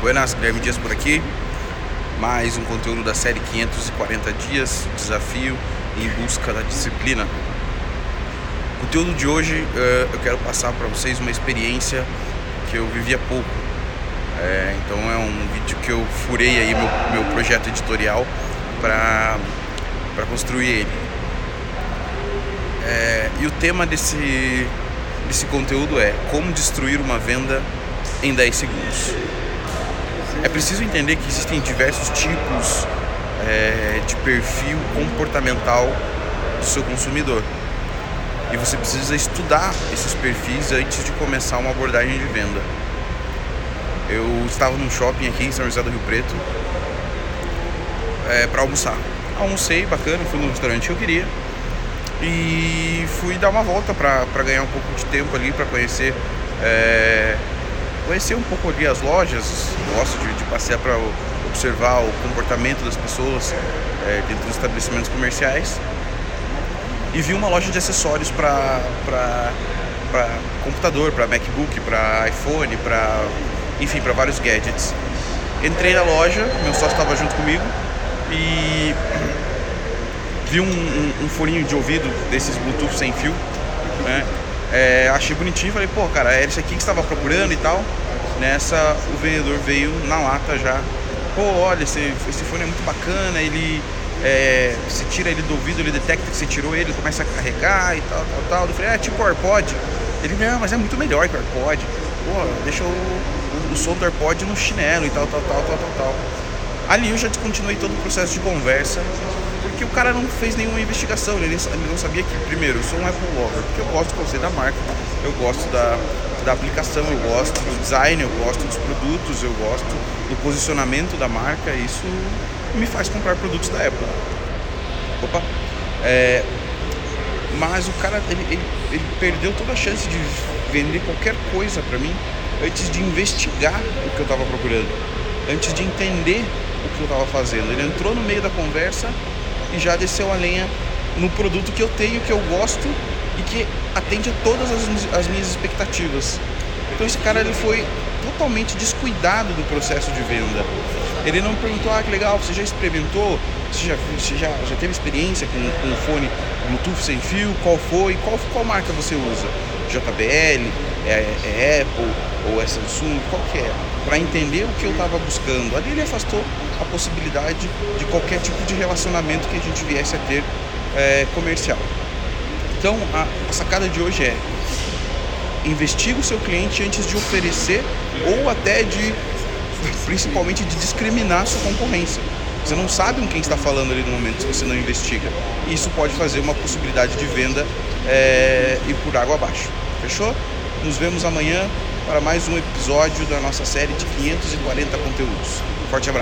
Buenas, Guilherme Dias por aqui. Mais um conteúdo da série 540 Dias, Desafio em Busca da Disciplina. O conteúdo de hoje uh, eu quero passar para vocês uma experiência que eu vivi há pouco. É, então é um vídeo que eu furei aí meu, meu projeto editorial para construir ele. É, e o tema desse, desse conteúdo é como destruir uma venda em 10 segundos. É preciso entender que existem diversos tipos é, de perfil comportamental do seu consumidor. E você precisa estudar esses perfis antes de começar uma abordagem de venda. Eu estava num shopping aqui em São José do Rio Preto é, para almoçar. Almocei, bacana, fui no restaurante que eu queria e fui dar uma volta para ganhar um pouco de tempo ali para conhecer é, conhecer um pouco ali as lojas, gosto de, de passear para observar o comportamento das pessoas é, dentro dos estabelecimentos comerciais. E vi uma loja de acessórios para computador, para MacBook, para iPhone, para enfim, para vários gadgets. Entrei na loja, meu sócio estava junto comigo e vi um, um, um de ouvido desses Bluetooth sem fio, né? É, achei bonitinho, falei, pô, cara, é isso aqui que estava procurando e tal. Nessa, o vendedor veio na lata já. Pô, olha, esse, esse fone é muito bacana, ele. É, tira ele do ouvido, ele detecta que você tirou ele, começa a carregar e tal, tal, tal. Eu falei, é tipo AirPod. Ele, não, mas é muito melhor que o AirPod. Pô, deixa o, o, o som do AirPod no chinelo e tal, tal, tal, tal, tal, tal. Ali eu já descontinuei todo o processo de conversa, porque o cara não fez nenhuma investigação, ele, não sabia que, primeiro, eu sou um Apple lover, porque eu gosto do conceito da marca, eu gosto da, da aplicação, eu gosto do design, eu gosto dos produtos, eu gosto do posicionamento da marca, isso me faz comprar produtos da Apple. Opa! É, mas o cara, ele, ele, ele perdeu toda a chance de vender qualquer coisa para mim antes de investigar o que eu estava procurando, antes de entender o que eu estava fazendo. Ele entrou no meio da conversa e já desceu a lenha no produto que eu tenho, que eu gosto e que atende a todas as, as minhas expectativas. Então esse cara ele foi totalmente descuidado do processo de venda. Ele não perguntou, ah, que legal, você já experimentou? Você já, você já, já teve experiência com, com um fone Bluetooth sem fio? Qual foi? Qual, qual marca você usa? JBL, é, é Apple ou é Samsung? Qual que é? Para entender o que eu estava buscando. Ali ele afastou a possibilidade de qualquer tipo de relacionamento que a gente viesse a ter é, comercial. Então a, a sacada de hoje é investiga o seu cliente antes de oferecer ou até de principalmente de discriminar a sua concorrência. Você não sabe com quem está falando ali no momento se você não investiga. E isso pode fazer uma possibilidade de venda é, ir por água abaixo. Fechou? Nos vemos amanhã para mais um episódio da nossa série de 540 conteúdos. Forte abraço.